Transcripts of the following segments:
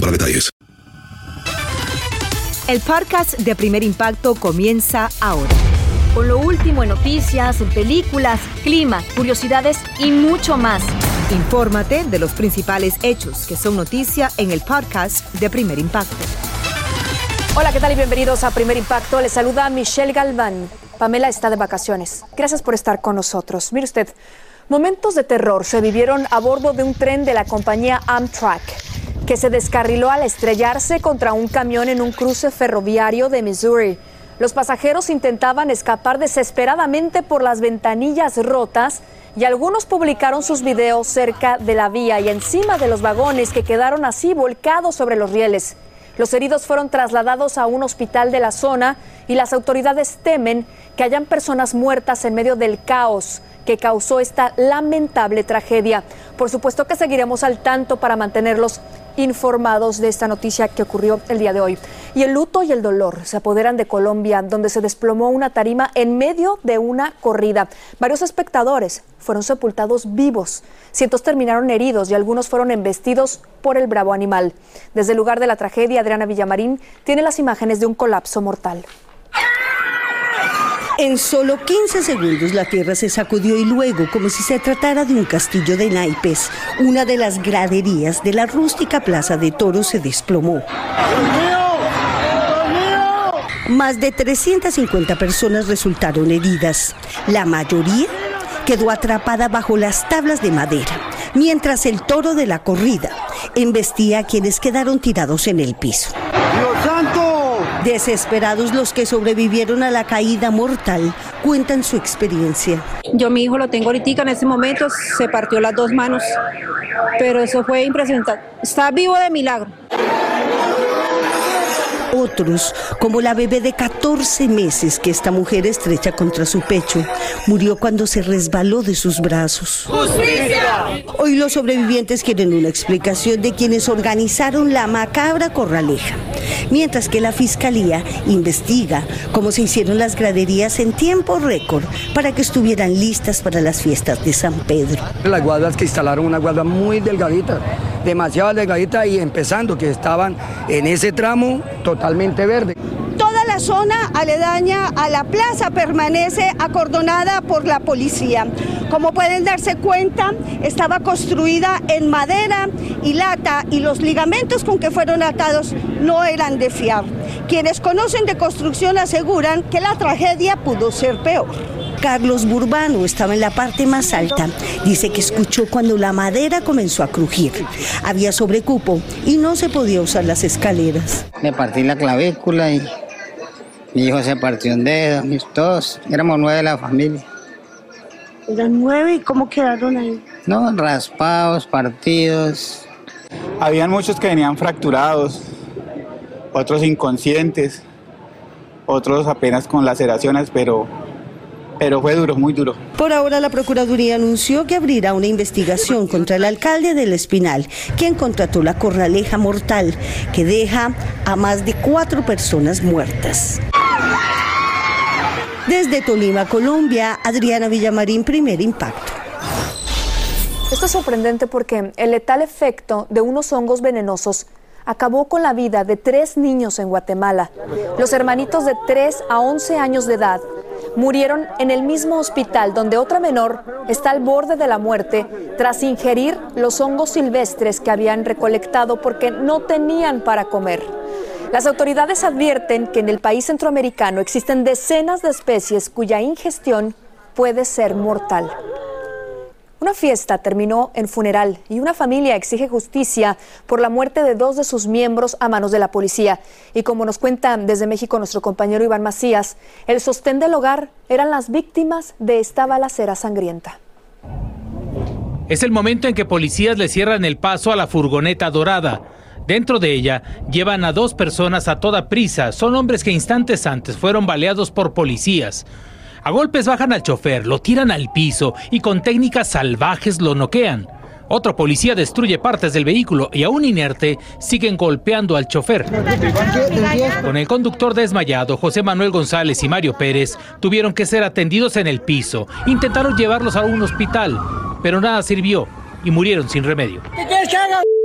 para detalles. El podcast de Primer Impacto comienza ahora. Con lo último en noticias, en películas, clima, curiosidades y mucho más. Infórmate de los principales hechos que son noticia en el podcast de Primer Impacto. Hola, ¿qué tal y bienvenidos a Primer Impacto? Les saluda Michelle Galván. Pamela está de vacaciones. Gracias por estar con nosotros. Mire usted, momentos de terror se vivieron a bordo de un tren de la compañía Amtrak que se descarriló al estrellarse contra un camión en un cruce ferroviario de Missouri. Los pasajeros intentaban escapar desesperadamente por las ventanillas rotas y algunos publicaron sus videos cerca de la vía y encima de los vagones que quedaron así volcados sobre los rieles. Los heridos fueron trasladados a un hospital de la zona y las autoridades temen que hayan personas muertas en medio del caos que causó esta lamentable tragedia. Por supuesto que seguiremos al tanto para mantenerlos informados de esta noticia que ocurrió el día de hoy. Y el luto y el dolor se apoderan de Colombia, donde se desplomó una tarima en medio de una corrida. Varios espectadores fueron sepultados vivos, cientos terminaron heridos y algunos fueron embestidos por el bravo animal. Desde el lugar de la tragedia, Adriana Villamarín tiene las imágenes de un colapso mortal. En solo 15 segundos la tierra se sacudió y luego, como si se tratara de un castillo de naipes, una de las graderías de la rústica plaza de toros se desplomó. Más de 350 personas resultaron heridas. La mayoría quedó atrapada bajo las tablas de madera, mientras el toro de la corrida embestía a quienes quedaron tirados en el piso. Desesperados los que sobrevivieron a la caída mortal cuentan su experiencia. Yo mi hijo lo tengo ahorita en ese momento, se partió las dos manos, pero eso fue impresionante. Está vivo de milagro. Otros, como la bebé de 14 meses que esta mujer estrecha contra su pecho, murió cuando se resbaló de sus brazos. ¡Justicia! Hoy los sobrevivientes quieren una explicación de quienes organizaron la macabra corraleja, mientras que la fiscalía investiga cómo se hicieron las graderías en tiempo récord para que estuvieran listas para las fiestas de San Pedro. Las guardas que instalaron una guarda muy delgadita, demasiado delgadita y empezando que estaban en ese tramo totalmente verde. La zona aledaña a la plaza permanece acordonada por la policía. Como pueden darse cuenta, estaba construida en madera y lata y los ligamentos con que fueron atados no eran de fiar. Quienes conocen de construcción aseguran que la tragedia pudo ser peor. Carlos Burbano estaba en la parte más alta. Dice que escuchó cuando la madera comenzó a crujir. Había sobrecupo y no se podía usar las escaleras. Me partí la clavícula y mi hijo se partió un dedo, mis todos. Éramos nueve de la familia. ¿Eran nueve y cómo quedaron ahí? No, raspados, partidos. Habían muchos que venían fracturados, otros inconscientes, otros apenas con laceraciones, pero pero fue duro, muy duro. Por ahora la Procuraduría anunció que abrirá una investigación contra el alcalde del Espinal, quien contrató la corraleja mortal que deja a más de cuatro personas muertas. Desde Tolima, Colombia, Adriana Villamarín, primer impacto. Esto es sorprendente porque el letal efecto de unos hongos venenosos acabó con la vida de tres niños en Guatemala. Los hermanitos de 3 a 11 años de edad murieron en el mismo hospital donde otra menor está al borde de la muerte tras ingerir los hongos silvestres que habían recolectado porque no tenían para comer. Las autoridades advierten que en el país centroamericano existen decenas de especies cuya ingestión puede ser mortal. Una fiesta terminó en funeral y una familia exige justicia por la muerte de dos de sus miembros a manos de la policía. Y como nos cuenta desde México nuestro compañero Iván Macías, el sostén del hogar eran las víctimas de esta balacera sangrienta. Es el momento en que policías le cierran el paso a la furgoneta dorada Dentro de ella llevan a dos personas a toda prisa. Son hombres que instantes antes fueron baleados por policías. A golpes bajan al chofer, lo tiran al piso y con técnicas salvajes lo noquean. Otro policía destruye partes del vehículo y aún inerte siguen golpeando al chofer. Con el conductor desmayado, José Manuel González y Mario Pérez tuvieron que ser atendidos en el piso. Intentaron llevarlos a un hospital, pero nada sirvió y murieron sin remedio.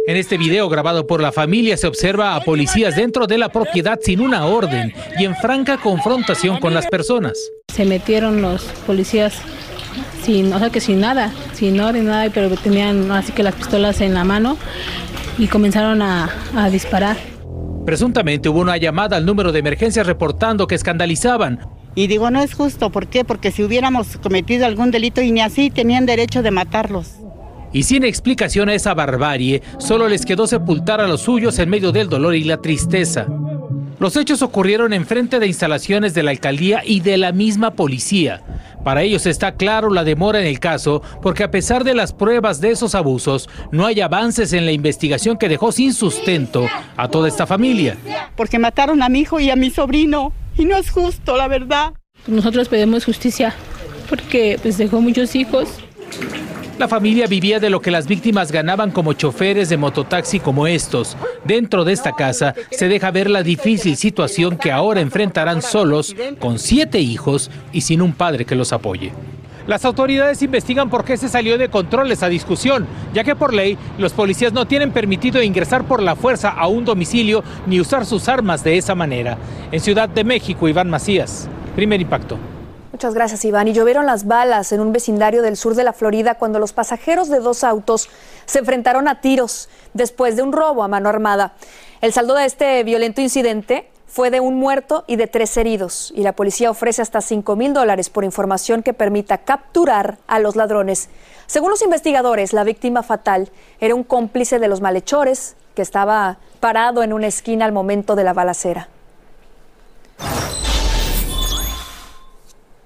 En este video grabado por la familia se observa a policías dentro de la propiedad sin una orden y en franca confrontación con las personas. Se metieron los policías sin, o sea que sin nada, sin orden, nada, pero tenían así que las pistolas en la mano y comenzaron a, a disparar. Presuntamente hubo una llamada al número de emergencias reportando que escandalizaban. Y digo, no es justo, ¿por qué? Porque si hubiéramos cometido algún delito y ni así tenían derecho de matarlos. Y sin explicación a esa barbarie, solo les quedó sepultar a los suyos en medio del dolor y la tristeza. Los hechos ocurrieron en frente de instalaciones de la alcaldía y de la misma policía. Para ellos está claro la demora en el caso porque a pesar de las pruebas de esos abusos, no hay avances en la investigación que dejó sin sustento a toda esta familia. Porque mataron a mi hijo y a mi sobrino y no es justo, la verdad. Nosotros pedimos justicia porque pues dejó muchos hijos. La familia vivía de lo que las víctimas ganaban como choferes de mototaxi como estos. Dentro de esta casa se deja ver la difícil situación que ahora enfrentarán solos, con siete hijos y sin un padre que los apoye. Las autoridades investigan por qué se salió de control esa discusión, ya que por ley los policías no tienen permitido ingresar por la fuerza a un domicilio ni usar sus armas de esa manera. En Ciudad de México, Iván Macías, primer impacto. Muchas gracias, Iván. Y llovieron las balas en un vecindario del sur de la Florida cuando los pasajeros de dos autos se enfrentaron a tiros después de un robo a mano armada. El saldo de este violento incidente fue de un muerto y de tres heridos. Y la policía ofrece hasta 5 mil dólares por información que permita capturar a los ladrones. Según los investigadores, la víctima fatal era un cómplice de los malhechores que estaba parado en una esquina al momento de la balacera.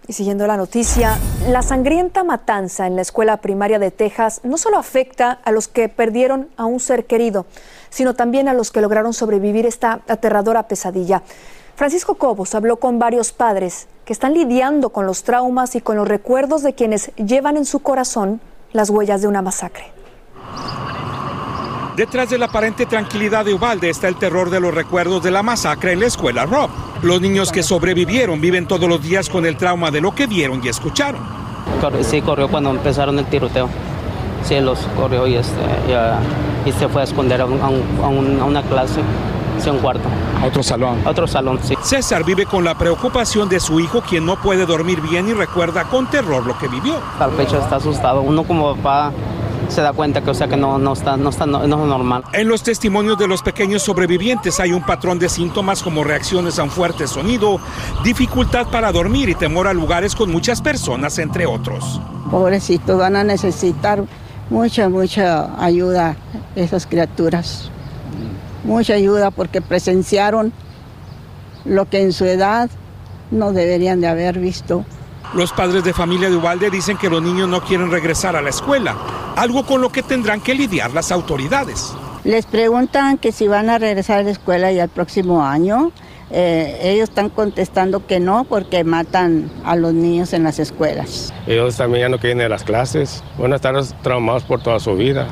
Y siguiendo la noticia, la sangrienta matanza en la escuela primaria de Texas no solo afecta a los que perdieron a un ser querido, sino también a los que lograron sobrevivir esta aterradora pesadilla. Francisco Cobos habló con varios padres que están lidiando con los traumas y con los recuerdos de quienes llevan en su corazón las huellas de una masacre. Detrás de la aparente tranquilidad de Ubalde está el terror de los recuerdos de la masacre en la escuela Rob. Los niños que sobrevivieron viven todos los días con el trauma de lo que vieron y escucharon. Sí, corrió cuando empezaron el tiroteo. Sí, los corrió y, este, y, se fue a esconder a, una clase, a un cuarto. ¿A otro salón? A otro salón, sí. César vive con la preocupación de su hijo, quien no puede dormir bien y recuerda con terror lo que vivió. Al pecho está asustado. Uno como papá se da cuenta que, o sea, que no, no, está, no, está, no, es normal. En los testimonios de los pequeños sobrevivientes hay un patrón de síntomas como reacciones a un fuerte sonido, dificultad para dormir y temor a lugares con muchas personas, entre otros. Pobrecitos, van a necesitar mucha, mucha ayuda esas criaturas. Mucha ayuda porque presenciaron lo que en su edad no deberían de haber visto. Los padres de familia de Ubalde dicen que los niños no quieren regresar a la escuela, algo con lo que tendrán que lidiar las autoridades. Les preguntan que si van a regresar a la escuela ya el próximo año. Eh, ellos están contestando que no porque matan a los niños en las escuelas. Ellos también ya no quieren ir a las clases, van a estar traumados por toda su vida.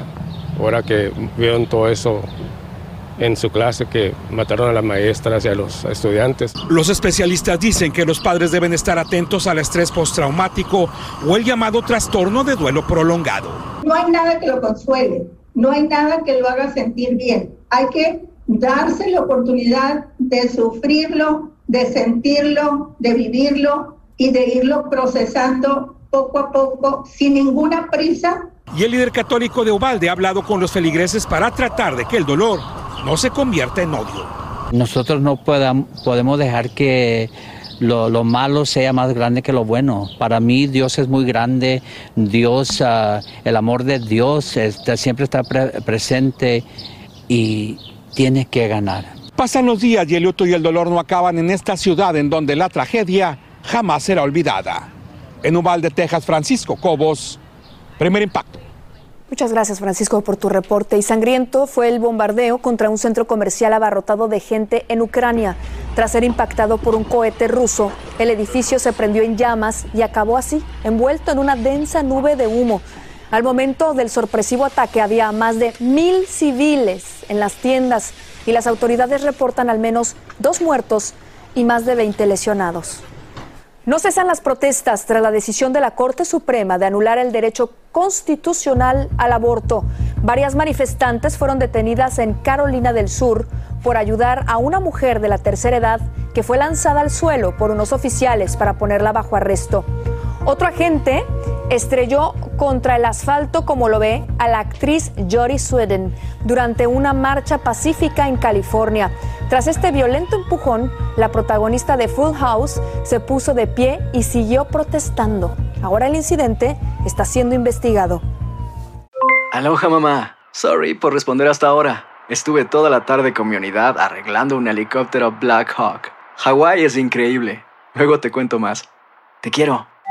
Ahora que vieron todo eso en su clase que mataron a las maestras y a los estudiantes. Los especialistas dicen que los padres deben estar atentos al estrés postraumático o el llamado trastorno de duelo prolongado. No hay nada que lo consuele, no hay nada que lo haga sentir bien. Hay que darse la oportunidad de sufrirlo, de sentirlo, de vivirlo y de irlo procesando poco a poco, sin ninguna prisa. Y el líder católico de Ovalde ha hablado con los feligreses para tratar de que el dolor no se convierta en odio. Nosotros no podemos dejar que lo, malo sea más grande que lo bueno. Para mí Dios es muy grande, Dios, ah, el amor de Dios siempre está presente y tiene que ganar. Pasan los días y el luto y el dolor no acaban en esta ciudad en donde la tragedia jamás será olvidada. En Uvalde, Texas, Francisco Cobos, primer impacto. Muchas gracias, Francisco, por tu reporte. Y sangriento fue el bombardeo contra un centro comercial abarrotado de gente en Ucrania. Tras ser impactado por un cohete ruso, el edificio se prendió en llamas y acabó así, envuelto en una densa nube de humo. Al momento del sorpresivo ataque había más de mil civiles en las tiendas y las autoridades reportan al menos dos muertos y más de 20 lesionados. No cesan las protestas tras la decisión de la Corte Suprema de anular el derecho constitucional al aborto. Varias manifestantes fueron detenidas en Carolina del Sur por ayudar a una mujer de la tercera edad que fue lanzada al suelo por unos oficiales para ponerla bajo arresto. Otro agente estrelló contra el asfalto, como lo ve, a la actriz Jory Sweden durante una marcha pacífica en California. Tras este violento empujón, la protagonista de Full House se puso de pie y siguió protestando. Ahora el incidente está siendo investigado. Aloha mamá. Sorry por responder hasta ahora. Estuve toda la tarde con mi unidad arreglando un helicóptero Black Hawk. Hawái es increíble. Luego te cuento más. Te quiero.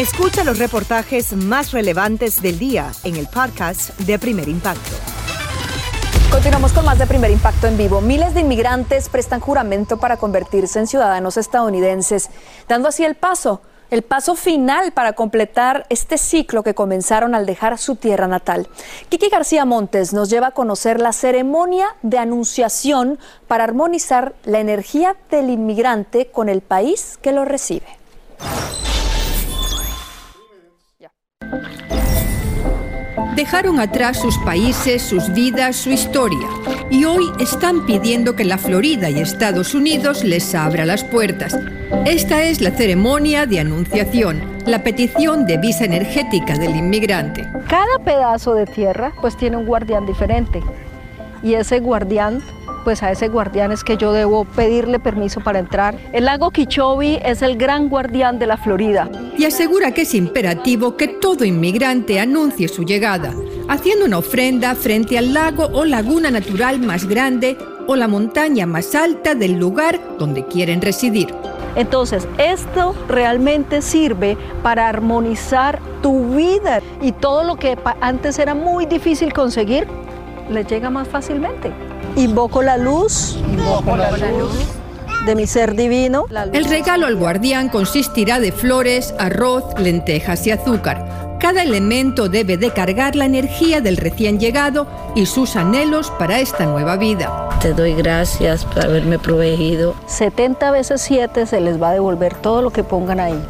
Escucha los reportajes más relevantes del día en el podcast de Primer Impacto. Continuamos con más de Primer Impacto en vivo. Miles de inmigrantes prestan juramento para convertirse en ciudadanos estadounidenses, dando así el paso, el paso final para completar este ciclo que comenzaron al dejar su tierra natal. Kiki García Montes nos lleva a conocer la ceremonia de anunciación para armonizar la energía del inmigrante con el país que lo recibe. Dejaron atrás sus países, sus vidas, su historia. Y hoy están pidiendo que la Florida y Estados Unidos les abra las puertas. Esta es la ceremonia de anunciación, la petición de visa energética del inmigrante. Cada pedazo de tierra pues tiene un guardián diferente. Y ese guardián pues a ese guardián es que yo debo pedirle permiso para entrar. El lago Kichobi es el gran guardián de la Florida. Y asegura que es imperativo que todo inmigrante anuncie su llegada, haciendo una ofrenda frente al lago o laguna natural más grande o la montaña más alta del lugar donde quieren residir. Entonces, esto realmente sirve para armonizar tu vida y todo lo que antes era muy difícil conseguir, le llega más fácilmente. Invoco la luz, invoco la luz de mi ser divino. El regalo al guardián consistirá de flores, arroz, lentejas y azúcar. Cada elemento debe de cargar la energía del recién llegado y sus anhelos para esta nueva vida. Te doy gracias por haberme proveído. 70 veces 7 se les va a devolver todo lo que pongan ahí.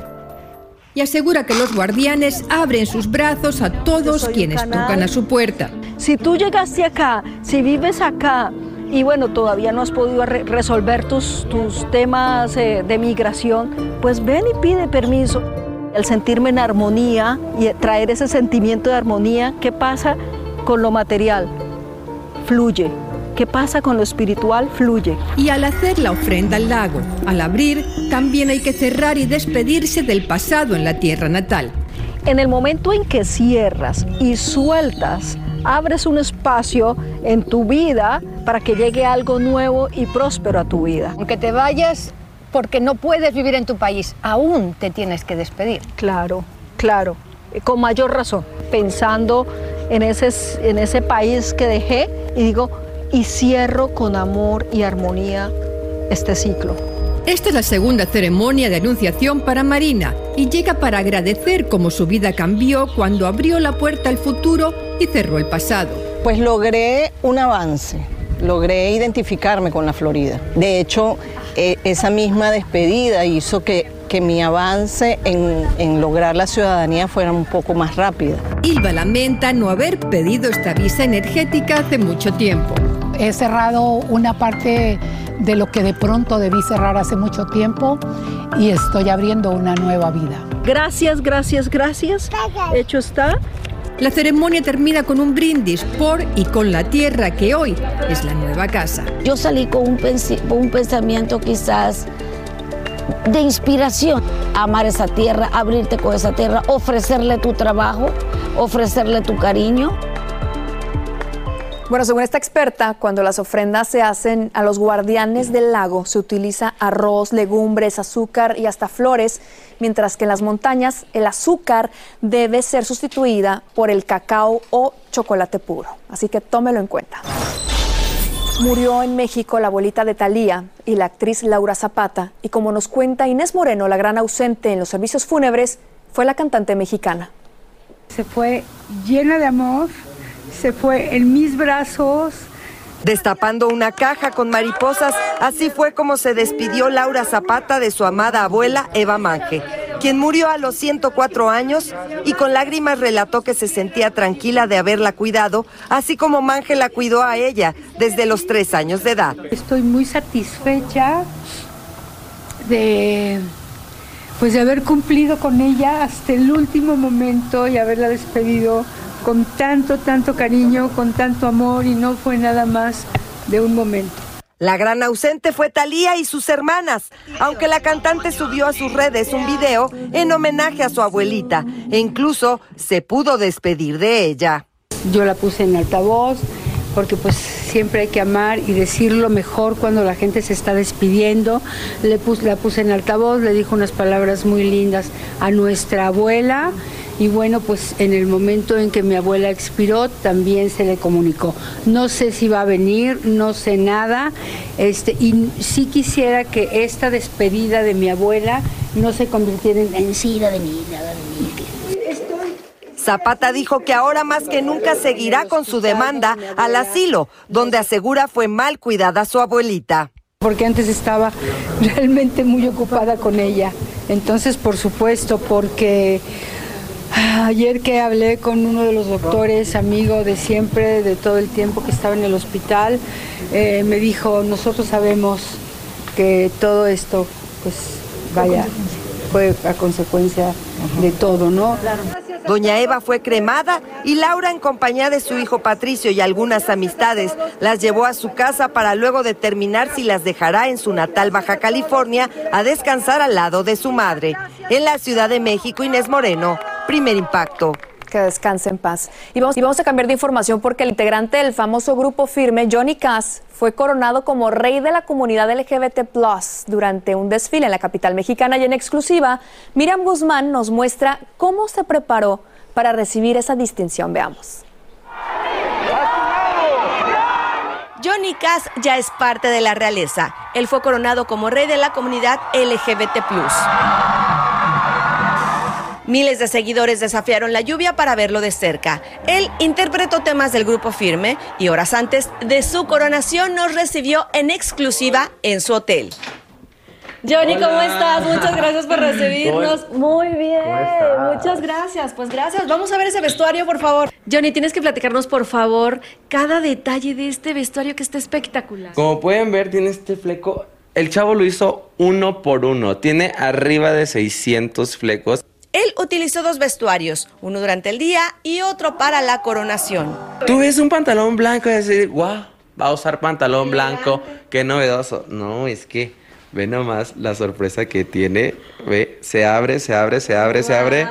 Y asegura que los guardianes abren sus brazos a todos quienes tocan a su puerta. Si tú llegaste acá, si vives acá y bueno, todavía no has podido re resolver tus, tus temas eh, de migración, pues ven y pide permiso. El sentirme en armonía y traer ese sentimiento de armonía, ¿qué pasa con lo material? Fluye. ¿Qué pasa con lo espiritual? Fluye. Y al hacer la ofrenda al lago, al abrir, también hay que cerrar y despedirse del pasado en la tierra natal. En el momento en que cierras y sueltas, abres un espacio en tu vida para que llegue algo nuevo y próspero a tu vida. Aunque te vayas porque no puedes vivir en tu país, aún te tienes que despedir. Claro, claro, con mayor razón, pensando en ese, en ese país que dejé y digo, y cierro con amor y armonía este ciclo. Esta es la segunda ceremonia de anunciación para Marina y llega para agradecer cómo su vida cambió cuando abrió la puerta al futuro y cerró el pasado. Pues logré un avance, logré identificarme con la Florida. De hecho, esa misma despedida hizo que que mi avance en, en lograr la ciudadanía fuera un poco más rápida. Ilva lamenta no haber pedido esta visa energética hace mucho tiempo. He cerrado una parte de lo que de pronto debí cerrar hace mucho tiempo y estoy abriendo una nueva vida. Gracias, gracias, gracias. Hecho está. La ceremonia termina con un brindis por y con la tierra que hoy es la nueva casa. Yo salí con un, un pensamiento quizás de inspiración, amar esa tierra, abrirte con esa tierra, ofrecerle tu trabajo, ofrecerle tu cariño. Bueno, según esta experta, cuando las ofrendas se hacen a los guardianes del lago, se utiliza arroz, legumbres, azúcar y hasta flores, mientras que en las montañas el azúcar debe ser sustituida por el cacao o chocolate puro. Así que tómelo en cuenta. Murió en México la abuelita de Talía y la actriz Laura Zapata, y como nos cuenta Inés Moreno, la gran ausente en los servicios fúnebres, fue la cantante mexicana. Se fue llena de amor, se fue en mis brazos. Destapando una caja con mariposas, así fue como se despidió Laura Zapata de su amada abuela Eva Manje, quien murió a los 104 años y con lágrimas relató que se sentía tranquila de haberla cuidado, así como Manje la cuidó a ella desde los tres años de edad. Estoy muy satisfecha de pues de haber cumplido con ella hasta el último momento y haberla despedido con tanto, tanto cariño, con tanto amor y no fue nada más de un momento. La gran ausente fue Talía y sus hermanas, aunque la cantante subió a sus redes un video en homenaje a su abuelita e incluso se pudo despedir de ella. Yo la puse en altavoz porque pues siempre hay que amar y decir lo mejor cuando la gente se está despidiendo. Le puse, la puse en altavoz, le dijo unas palabras muy lindas a nuestra abuela y bueno, pues en el momento en que mi abuela expiró también se le comunicó. No sé si va a venir, no sé nada, este, y sí quisiera que esta despedida de mi abuela no se convirtiera en vencida de mí, nada de mí. Zapata dijo que ahora más que nunca seguirá con su demanda al asilo, donde asegura fue mal cuidada su abuelita. Porque antes estaba realmente muy ocupada con ella. Entonces, por supuesto, porque Ayer que hablé con uno de los doctores, amigo de siempre, de todo el tiempo que estaba en el hospital, eh, me dijo, nosotros sabemos que todo esto, pues vaya, fue a consecuencia de todo, ¿no? Doña Eva fue cremada y Laura, en compañía de su hijo Patricio y algunas amistades, las llevó a su casa para luego determinar si las dejará en su natal Baja California a descansar al lado de su madre. En la Ciudad de México, Inés Moreno, primer impacto. Que descanse en paz. Y vamos, y vamos a cambiar de información porque el integrante del famoso grupo firme, Johnny Cass, fue coronado como rey de la comunidad LGBT durante un desfile en la capital mexicana y en exclusiva, Miriam Guzmán nos muestra cómo se preparó para recibir esa distinción. Veamos. Johnny Cass ya es parte de la realeza. Él fue coronado como rey de la comunidad LGBT. Miles de seguidores desafiaron la lluvia para verlo de cerca. Él interpretó temas del grupo Firme y horas antes de su coronación nos recibió en exclusiva en su hotel. Johnny, ¿cómo estás? Muchas gracias por recibirnos. Muy bien, muchas gracias. Pues gracias. Vamos a ver ese vestuario, por favor. Johnny, tienes que platicarnos, por favor, cada detalle de este vestuario que está espectacular. Como pueden ver, tiene este fleco. El chavo lo hizo uno por uno. Tiene arriba de 600 flecos. Él utilizó dos vestuarios, uno durante el día y otro para la coronación. Tú ves un pantalón blanco y decir, wow, va a usar pantalón blanco, qué novedoso. No, es que ve nomás la sorpresa que tiene. Ve, se abre, se abre, se abre, se abre.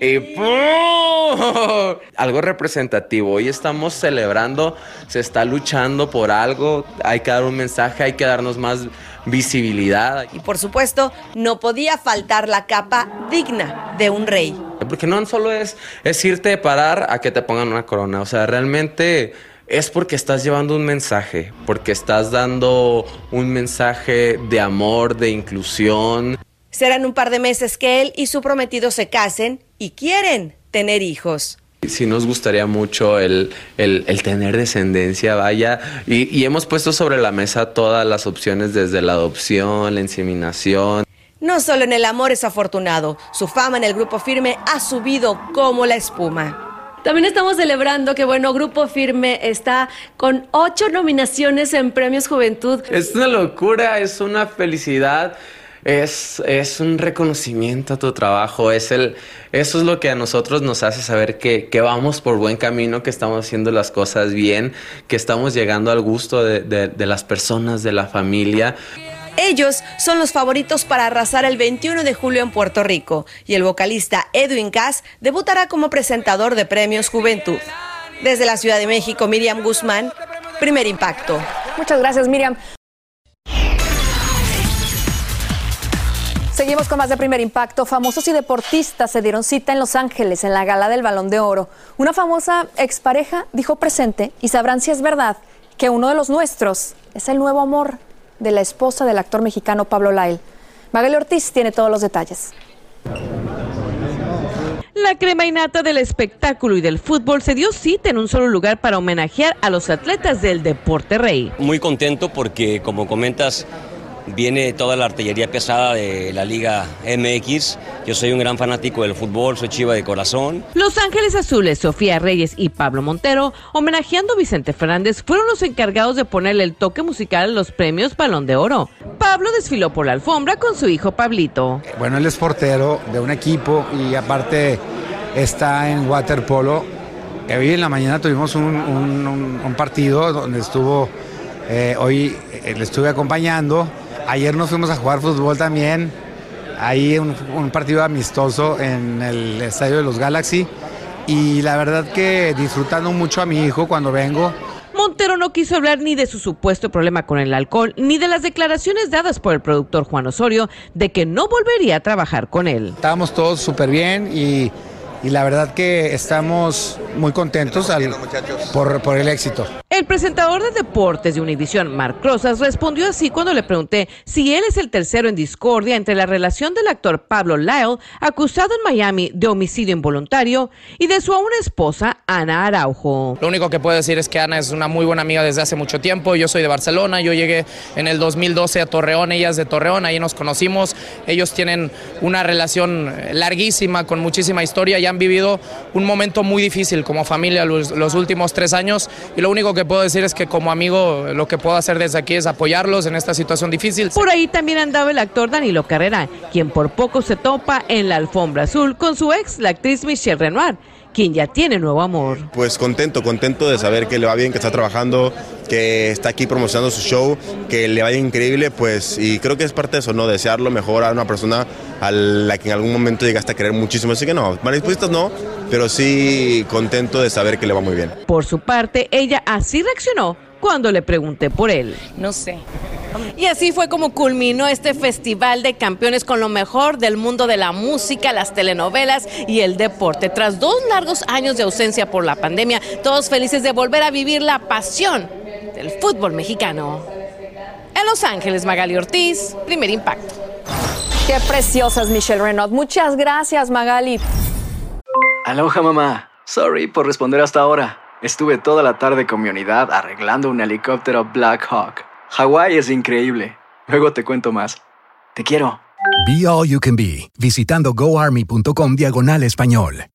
Y ¡pum! Algo representativo. Hoy estamos celebrando, se está luchando por algo. Hay que dar un mensaje, hay que darnos más visibilidad. Y por supuesto, no podía faltar la capa digna de un rey. Porque no solo es, es irte a parar a que te pongan una corona. O sea, realmente es porque estás llevando un mensaje, porque estás dando un mensaje de amor, de inclusión. Serán un par de meses que él y su prometido se casen y quieren tener hijos. Sí nos gustaría mucho el, el, tener descendencia, vaya, y, y hemos puesto sobre la mesa todas las opciones desde la adopción, la inseminación. No solo en el amor es afortunado, su fama en el grupo firme ha subido como la espuma. También estamos celebrando que, bueno, Grupo Firme está con ocho nominaciones en Premios Juventud. Es una locura, es una felicidad. Es, es un reconocimiento a tu trabajo, es el, eso es lo que a nosotros nos hace saber que, que vamos por buen camino, que estamos haciendo las cosas bien, que estamos llegando al gusto de, de, de las personas, de la familia. Ellos son los favoritos para arrasar el 21 de julio en Puerto Rico y el vocalista Edwin Cass debutará como presentador de Premios Juventud. Desde la Ciudad de México, Miriam Guzmán, Primer Impacto. Muchas gracias, Miriam. Seguimos con más de primer impacto. Famosos y deportistas se dieron cita en Los Ángeles en la gala del Balón de Oro. Una famosa expareja dijo presente y sabrán si es verdad que uno de los nuestros es el nuevo amor de la esposa del actor mexicano Pablo Lyle. Magali Ortiz tiene todos los detalles. La crema innata del espectáculo y del fútbol se dio cita en un solo lugar para homenajear a los atletas del deporte rey. Muy contento porque, como comentas, viene toda la artillería pesada de la Liga MX. Yo soy un gran fanático del fútbol, soy chiva de corazón. Los Ángeles Azules, Sofía Reyes y Pablo Montero, homenajeando a Vicente Fernández, fueron los encargados de ponerle el toque musical a los premios Balón de Oro. Pablo desfiló por la alfombra con su hijo Pablito. Bueno, él es portero de un equipo y aparte está en waterpolo. Hoy en la mañana tuvimos un, un- un- un partido donde estuvo, eh, hoy eh, le estuve acompañando. Ayer nos fuimos a jugar fútbol también. Ahí un, un partido amistoso en el estadio de los Galaxy. Y la verdad que disfrutando mucho a mi hijo cuando vengo. Montero no quiso hablar ni de su supuesto problema con el alcohol, ni de las declaraciones dadas por el productor Juan Osorio de que no volvería a trabajar con él. Estábamos todos súper bien y, y la verdad que estamos muy contentos al- por, por el éxito. El presentador de deportes de Univisión, Marc Rosas, respondió así cuando le pregunté si él es el tercero en discordia entre la relación del actor Pablo Lyle, acusado en Miami de homicidio involuntario, y de su aún esposa, Ana Araujo. Lo único que puedo decir es que Ana es una muy buena amiga desde hace mucho tiempo. Yo soy de Barcelona, yo llegué en el 2012 a Torreón, ella es de Torreón, ahí nos conocimos. Ellos tienen una relación larguísima, con muchísima historia y han vivido un momento muy difícil como familia los, los últimos tres años. Y lo único que puedo decir es que como amigo lo que puedo hacer desde aquí es apoyarlos en esta situación difícil. Por ahí también andaba el actor Danilo Carrera, quien por poco se topa en la alfombra azul con su ex, la actriz Michelle Renoir, quien ya tiene nuevo amor. Pues contento, contento de saber que le va bien, que está trabajando, que está aquí promocionando su show, que le vaya increíble, pues, y creo que es parte de eso, ¿no? Desear lo mejor a una persona a la que en algún momento llegaste a querer muchísimo. Así que no, dispuestos no, pero sí contento de saber que le va muy bien. Por su parte, ella así reaccionó cuando le pregunté por él. No sé. Y así fue como culminó este festival de campeones con lo mejor del mundo de la música, las telenovelas y el deporte. Tras dos largos años de ausencia por la pandemia, todos felices de volver a vivir la pasión del fútbol mexicano. En Los Ángeles, Magali Ortiz, primer impacto. Qué preciosa es Michelle Renaud. Muchas gracias, Magali. Aloha mamá. Sorry por responder hasta ahora. Estuve toda la tarde con mi unidad arreglando un helicóptero Black Hawk. Hawái es increíble. Luego te cuento más. Te quiero. Be All You Can Be, visitando goarmy.com diagonal español.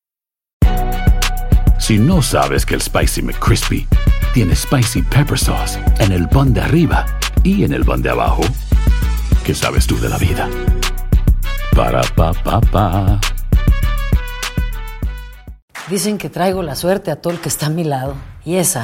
Si no sabes que el Spicy McCrispy tiene Spicy Pepper Sauce en el pan de arriba y en el pan de abajo, ¿qué sabes tú de la vida? Para, pa, pa, pa. Dicen que traigo la suerte a todo el que está a mi lado. Y esa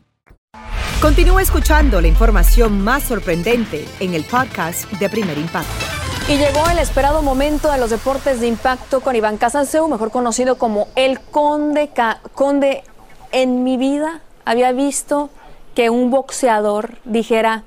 Continúa escuchando la información más sorprendente en el podcast de Primer Impacto. Y llegó el esperado momento de los deportes de impacto con Iván Casanseu, mejor conocido como el Conde. Ca- Conde, en mi vida había visto que un boxeador dijera,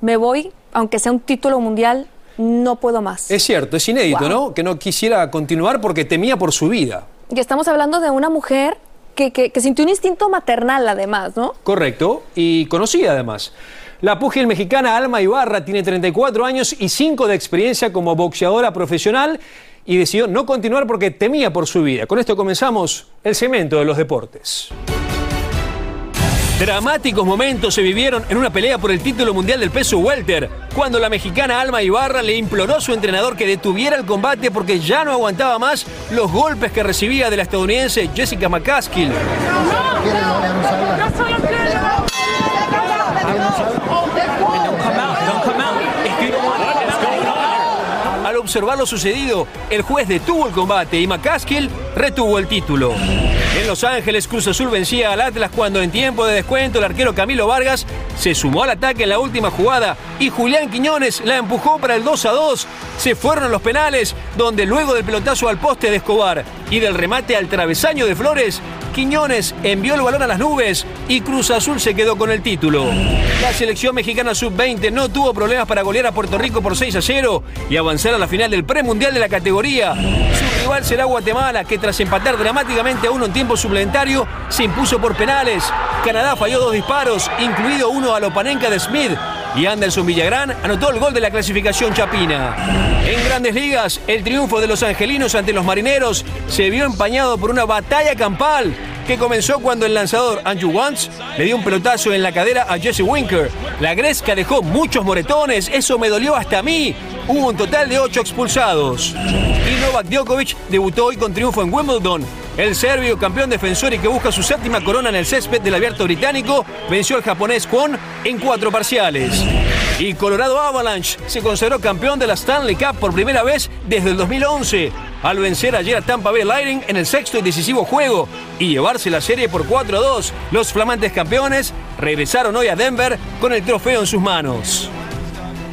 me voy, aunque sea un título mundial, no puedo más. Es cierto, es inédito, Wow. ¿no? Que no quisiera continuar porque temía por su vida. Y estamos hablando de una mujer que, sintió un instinto maternal además, ¿no? Correcto, y conocida además. La púgil mexicana Alma Ibarra tiene 34 años y 5 de experiencia como boxeadora profesional y decidió no continuar porque temía por su vida. Con esto comenzamos el cemento de los deportes. Dramáticos momentos se vivieron en una pelea por el título mundial del peso welter, cuando la mexicana Alma Ibarra le imploró a su entrenador que detuviera el combate porque ya no aguantaba más los golpes que recibía de la estadounidense Jessica McCaskill. Al observar lo sucedido, el juez detuvo el combate y McCaskill retuvo el título. En Los Ángeles, Cruz Azul vencía al Atlas cuando en tiempo de descuento el arquero Camilo Vargas se sumó al ataque en la última jugada y Julián Quiñones la empujó para el 2 a 2. Se fueron a los penales, donde luego del pelotazo al poste de Escobar y del remate al travesaño de Flores, Quiñones envió el balón a las nubes y Cruz Azul se quedó con el título. La selección mexicana sub-20 no tuvo problemas para golear a Puerto Rico por 6 a 0 y avanzar a la final del premundial de la categoría. Rival será Guatemala, que tras empatar dramáticamente a uno en tiempo suplementario, se impuso por penales. Canadá falló dos disparos, incluido uno a Lopanenka de Smith. Y Anderson Villagrán anotó el gol de la clasificación chapina. En grandes ligas, el triunfo de los angelinos ante los marineros se vio empañado por una batalla campal que comenzó cuando el lanzador Andrew Wantz le dio un pelotazo en la cadera a Jesse Winker. La gresca dejó muchos moretones, eso me dolió hasta a mí. Hubo un total de ocho expulsados. Novak Djokovic debutó hoy con triunfo en Wimbledon. El serbio, campeón defensor y que busca su séptima corona en el césped del abierto británico, venció al japonés Kwon en cuatro parciales. Y Colorado Avalanche se consagró campeón de la Stanley Cup por primera vez desde el 2011, al vencer ayer a Tampa Bay Lightning en el sexto y decisivo juego y llevarse la serie por 4 a 2. Los flamantes campeones regresaron hoy a Denver con el trofeo en sus manos.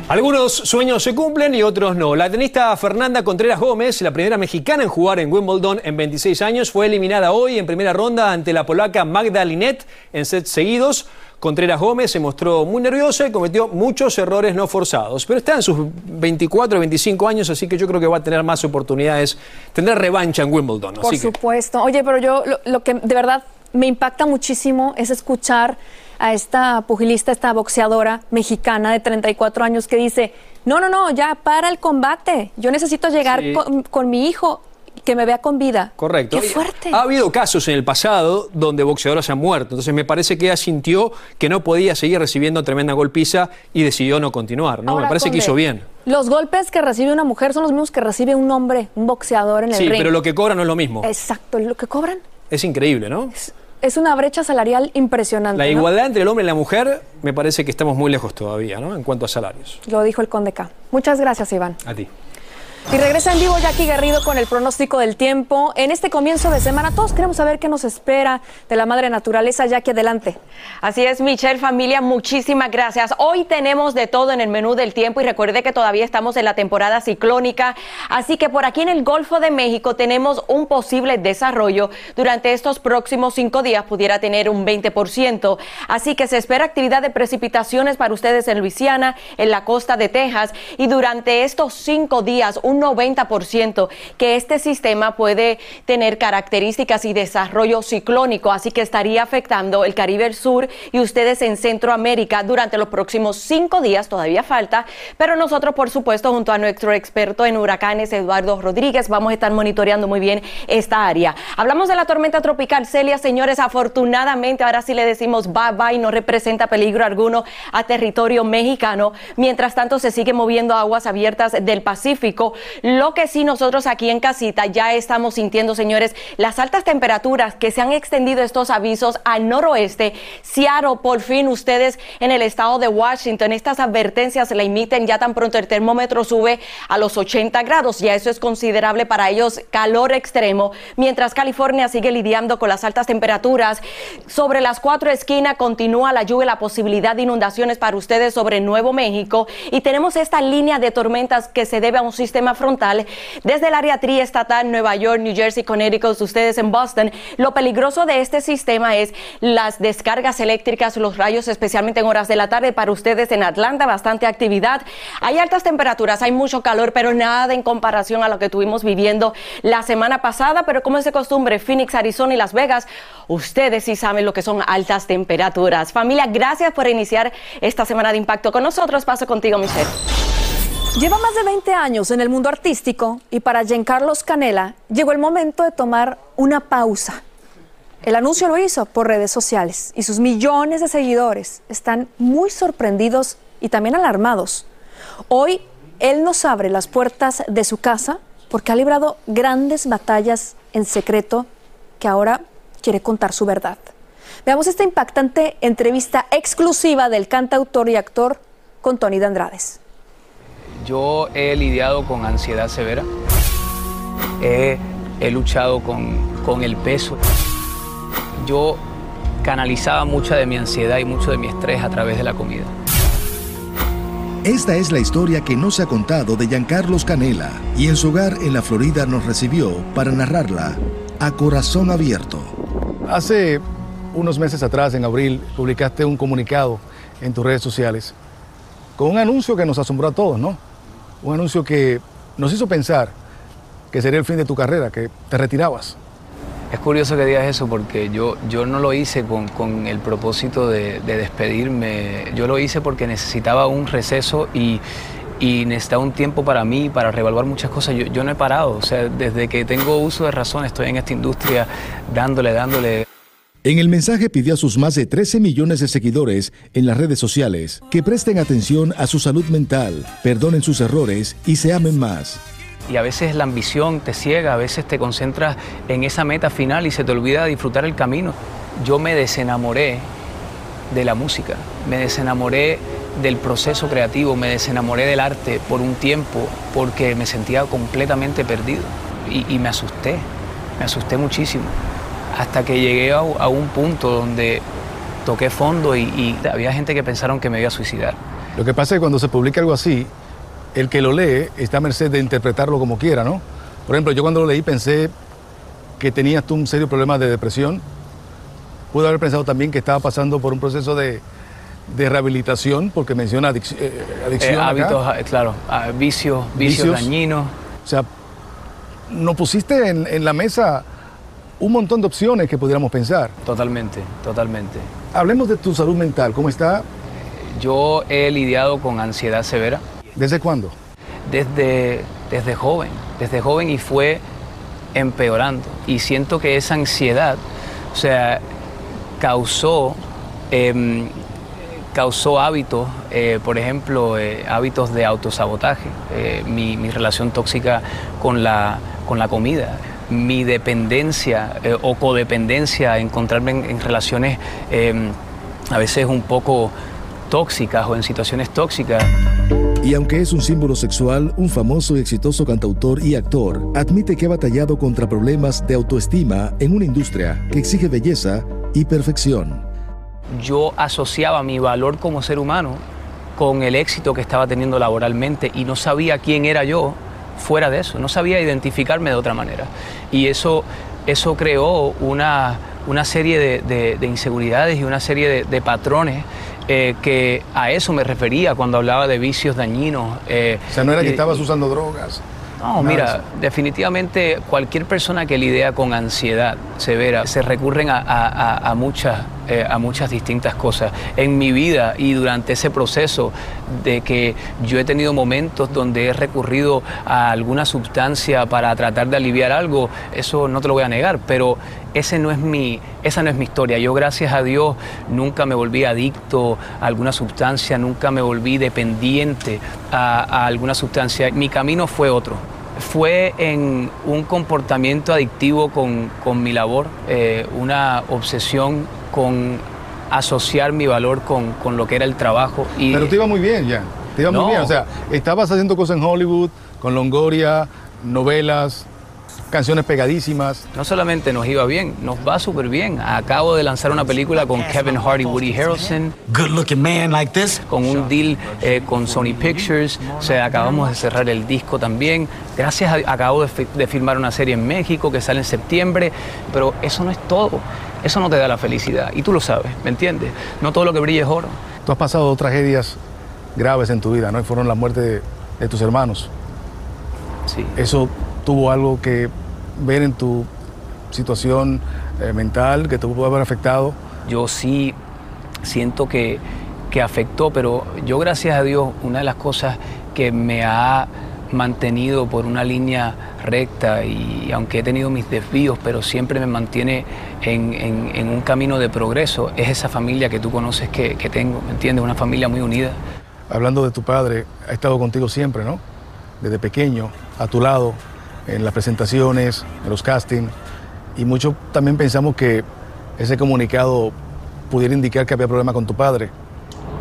Algunos sueños se cumplen y otros no. La tenista Fernanda Contreras Gómez, la primera mexicana en jugar en Wimbledon en 26 años, fue eliminada hoy en primera ronda ante la polaca Magda Linet en sets seguidos. Contreras Gómez se mostró muy nerviosa y cometió muchos errores no forzados. Pero está en sus 24, 25 años, así que yo creo que va a tener más oportunidades, tendrá revancha en Wimbledon. Por así que- supuesto. Oye, pero yo lo, lo que de verdad me impacta muchísimo es escuchar a esta pugilista, esta boxeadora mexicana de 34 años que dice, no, no, no, ya para el combate. Yo necesito llegar Sí. con, con mi hijo que me vea con vida. Correcto. Qué fuerte. Ha habido casos en el pasado donde boxeadoras han muerto, entonces me parece que ella sintió que no podía seguir recibiendo tremenda golpiza y decidió no continuar, ¿no? Ahora, me parece que hizo bien. Los golpes que recibe una mujer son los mismos que recibe un hombre, un boxeador en el Sí, ring. pero lo que cobra no es lo mismo. Exacto, lo que cobran Es increíble, ¿no? es una brecha salarial impresionante. La ¿no? igualdad entre el hombre y la mujer me parece que estamos muy lejos todavía, ¿no? En cuanto a salarios. Lo dijo el Conde K. Muchas gracias, Iván. A ti. Y regresa en vivo Jackie Garrido con el pronóstico del tiempo. En este comienzo de semana todos queremos saber qué nos espera de la madre naturaleza. Jackie, adelante. Así es, Michelle, familia, muchísimas gracias. Hoy tenemos de todo en el menú del tiempo y recuerde que todavía estamos en la temporada ciclónica, así que por aquí en el Golfo de México tenemos un posible desarrollo. Durante estos próximos cinco días pudiera tener un 20%, así que se espera actividad de precipitaciones para ustedes en Luisiana, en la costa de Texas y durante estos cinco días un 90% que este sistema puede tener características y desarrollo ciclónico, así que estaría afectando el Caribe Sur y ustedes en Centroamérica durante los próximos cinco días, todavía falta, pero nosotros por supuesto junto a nuestro experto en huracanes, Eduardo Rodríguez, vamos a estar monitoreando muy bien esta área. Hablamos de la tormenta tropical Celia, señores, afortunadamente ahora sí le decimos bye bye, no representa peligro alguno a territorio mexicano, mientras tanto se sigue moviendo aguas abiertas del Pacífico, lo que sí nosotros aquí en casita ya estamos sintiendo, señores, las altas temperaturas que se han extendido estos avisos al noroeste. Seattle, por fin ustedes en el estado de Washington, estas advertencias se la emiten ya tan pronto el termómetro sube a los 80 grados. Ya eso es considerable para ellos calor extremo. Mientras California sigue lidiando con las altas temperaturas, sobre las cuatro esquinas continúa la lluvia, la posibilidad de inundaciones para ustedes sobre Nuevo México. Y tenemos esta línea de tormentas que se debe a un sistema frontal desde el área triestatal Nueva York, New Jersey, Connecticut, ustedes en Boston. Lo peligroso de este sistema es las descargas eléctricas, los rayos, especialmente en horas de la tarde. Para ustedes en Atlanta, bastante actividad. Hay altas temperaturas, hay mucho calor, pero nada en comparación a lo que tuvimos viviendo la semana pasada. Pero como es de costumbre, Phoenix, Arizona y Las Vegas, ustedes sí saben lo que son altas temperaturas. Familia, gracias por iniciar esta semana de impacto con nosotros. Paso contigo, Michelle. Lleva más de 20 años en el mundo artístico y para Giancarlos Canela llegó el momento de tomar una pausa. El anuncio lo hizo por redes sociales y sus millones de seguidores están muy sorprendidos y también alarmados. Hoy él nos abre las puertas de su casa porque ha librado grandes batallas en secreto que ahora quiere contar su verdad. Veamos esta impactante entrevista exclusiva del cantautor y actor con Tony de Andrades. Yo he lidiado con ansiedad severa, he, he luchado con, con el peso. Yo canalizaba mucha de mi ansiedad y mucho de mi estrés a través de la comida. Esta es la historia que no se ha contado de Giancarlos Canela y en su hogar en la Florida nos recibió para narrarla a corazón abierto. Hace unos meses atrás, en abril, publicaste un comunicado en tus redes sociales con un anuncio que nos asombró a todos, ¿no? Un anuncio que nos hizo pensar que sería el fin de tu carrera, que te retirabas. Es curioso que digas eso porque yo, yo no lo hice con, con el propósito de, de, despedirme, yo lo hice porque necesitaba un receso y, y necesitaba un tiempo para mí, para reevaluar muchas cosas. Yo, yo no he parado, o sea, desde que tengo uso de razón estoy en esta industria dándole, dándole. En el mensaje pidió a sus más de 13 millones de seguidores en las redes sociales que presten atención a su salud mental, perdonen sus errores y se amen más. Y a veces la ambición te ciega, a veces te concentras en esa meta final y se te olvida disfrutar el camino. Yo me desenamoré de la música, me desenamoré del proceso creativo, me desenamoré del arte por un tiempo porque me sentía completamente perdido y, y me asusté, me asusté muchísimo hasta que llegué a, a un punto donde toqué fondo y, y, había gente que pensaron que me iba a suicidar. Lo que pasa es que cuando se publica algo así, el que lo lee está a merced de interpretarlo como quiera, ¿no? Por ejemplo, yo cuando lo leí pensé que tenías tú un serio problema de depresión. Pude haber pensado también que estaba pasando por un proceso de, de rehabilitación, porque menciona adic eh, adicción. Eh, hábitos, acá. claro, vicios, vicios, vicios dañinos. O sea, nos pusiste en, en la mesa un montón de opciones que pudiéramos pensar. Totalmente, totalmente. Hablemos de tu salud mental, ¿cómo está? Yo he lidiado con ansiedad severa. ¿Desde cuándo? Desde, desde joven, desde joven y fue empeorando. Y siento que esa ansiedad, o sea, causó, eh, causó hábitos, eh, por ejemplo, eh, hábitos de autosabotaje, eh, mi, mi, relación tóxica con la, con la comida mi dependencia eh, o codependencia, encontrarme en, en relaciones eh, a veces un poco tóxicas o en situaciones tóxicas. Y aunque es un símbolo sexual, un famoso y exitoso cantautor y actor admite que ha batallado contra problemas de autoestima en una industria que exige belleza y perfección. Yo asociaba mi valor como ser humano con el éxito que estaba teniendo laboralmente y no sabía quién era yo fuera de eso, no sabía identificarme de otra manera. Y eso, eso creó una, una serie de, de, de, inseguridades y una serie de, de patrones eh, que a eso me refería cuando hablaba de vicios dañinos. Eh, o sea, no era que estabas usando drogas. No, mira, definitivamente cualquier persona que lidia con ansiedad severa se recurren a, a, a muchas, eh, a muchas distintas cosas. En mi vida y durante ese proceso de que yo he tenido momentos donde he recurrido a alguna sustancia para tratar de aliviar algo, eso no te lo voy a negar, pero ese no es mi, esa no es mi historia. Yo, gracias a Dios, nunca me volví adicto a alguna sustancia, nunca me volví dependiente a, a alguna sustancia. Mi camino fue otro fue en un comportamiento adictivo con, con mi labor, eh, una obsesión con asociar mi valor con, con, lo que era el trabajo. Y, Pero te iba muy bien ya, te iba no. muy bien. O sea, estabas haciendo cosas en Hollywood, con Longoria, novelas, canciones pegadísimas. No solamente nos iba bien, nos va súper bien. Acabo de lanzar una película con Kevin Hart y Woody Harrelson. Good looking man like this. Con un deal eh, con Sony Pictures. O sea, acabamos de cerrar el disco también. Gracias a acabo de, fi- de filmar una serie en México que sale en septiembre. Pero eso no es todo. Eso no te da la felicidad. Y tú lo sabes, ¿me entiendes? No todo lo que brilla es oro. Tú has pasado dos tragedias graves en tu vida, ¿no? Y fueron la muerte de, de tus hermanos. Sí. Eso tuvo algo que ver en tu situación eh, mental, que te pudo haber afectado. Yo sí siento que, que afectó, pero yo gracias a Dios, una de las cosas que me ha mantenido por una línea recta y aunque he tenido mis desvíos, pero siempre me mantiene en, en- en un camino de progreso, es esa familia que tú conoces que, que tengo, ¿me entiendes? Una familia muy unida. Hablando de tu padre, ha estado contigo siempre, ¿no? Desde pequeño, a tu lado, en las presentaciones, en los castings. Y muchos también pensamos que ese comunicado pudiera indicar que había problema con tu padre.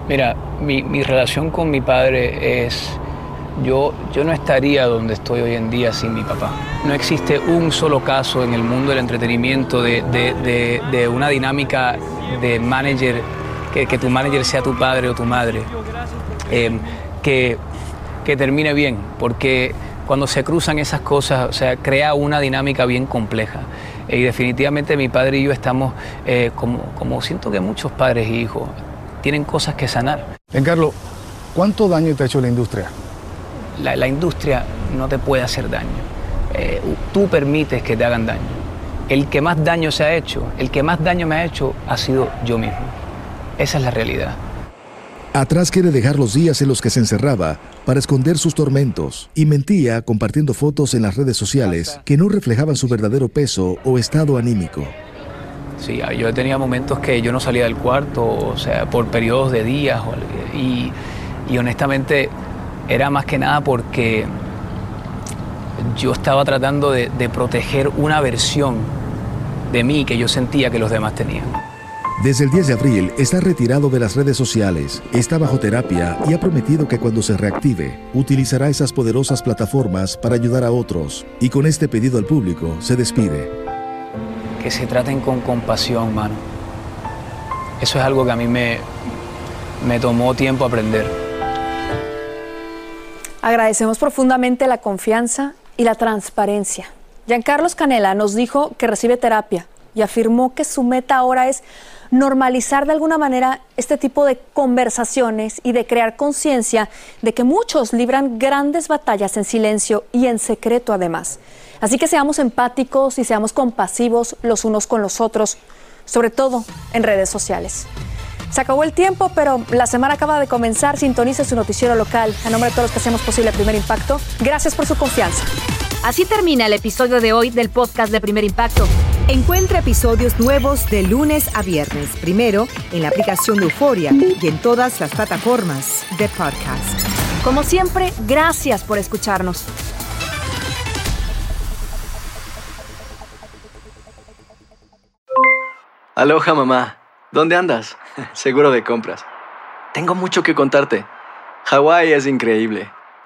Mira, mi, mi relación con mi padre es, yo, yo no estaría donde estoy hoy en día sin mi papá. No existe un solo caso en el mundo del entretenimiento de, de- de- una dinámica de manager, que, que tu manager sea tu padre o tu madre, eh, que, que termine bien, porque cuando se cruzan esas cosas, o sea, crea una dinámica bien compleja. Y definitivamente mi padre y yo estamos, eh, como, como siento que muchos padres e hijos, tienen cosas que sanar. Giancarlo, ¿cuánto daño te ha hecho la industria? La, la industria no te puede hacer daño. Eh, tú permites que te hagan daño. El que más daño se ha hecho, el que más daño me ha hecho ha sido yo mismo. Esa es la realidad. Atrás quiere dejar los días en los que se encerraba para esconder sus tormentos y mentía compartiendo fotos en las redes sociales que no reflejaban su verdadero peso o estado anímico. Sí, yo tenía momentos que yo no salía del cuarto, o sea, por periodos de días, y, y honestamente era más que nada porque yo estaba tratando de, de proteger una versión de mí que yo sentía que los demás tenían. Desde el 10 de abril está retirado de las redes sociales, está bajo terapia y ha prometido que cuando se reactive utilizará esas poderosas plataformas para ayudar a otros. Y con este pedido al público se despide. Que se traten con compasión, mano. Eso es algo que a mí me, me tomó tiempo aprender. Agradecemos profundamente la confianza y la transparencia. Giancarlos Canela nos dijo que recibe terapia y afirmó que su meta ahora es normalizar de alguna manera este tipo de conversaciones y de crear conciencia de que muchos libran grandes batallas en silencio y en secreto además. Así que seamos empáticos y seamos compasivos los unos con los otros, sobre todo en redes sociales. Se acabó el tiempo, pero la semana acaba de comenzar. Sintonice su noticiero local. A nombre de todos los que hacemos posible Primer Impacto, gracias por su confianza. Así termina el episodio de hoy del podcast de Primer Impacto. Encuentra episodios nuevos de lunes a viernes, primero en la aplicación de Euforia y en todas las plataformas de podcast. Como siempre, gracias por escucharnos. Aloha mamá, ¿dónde andas? Seguro de compras. Tengo mucho que contarte. Hawái es increíble.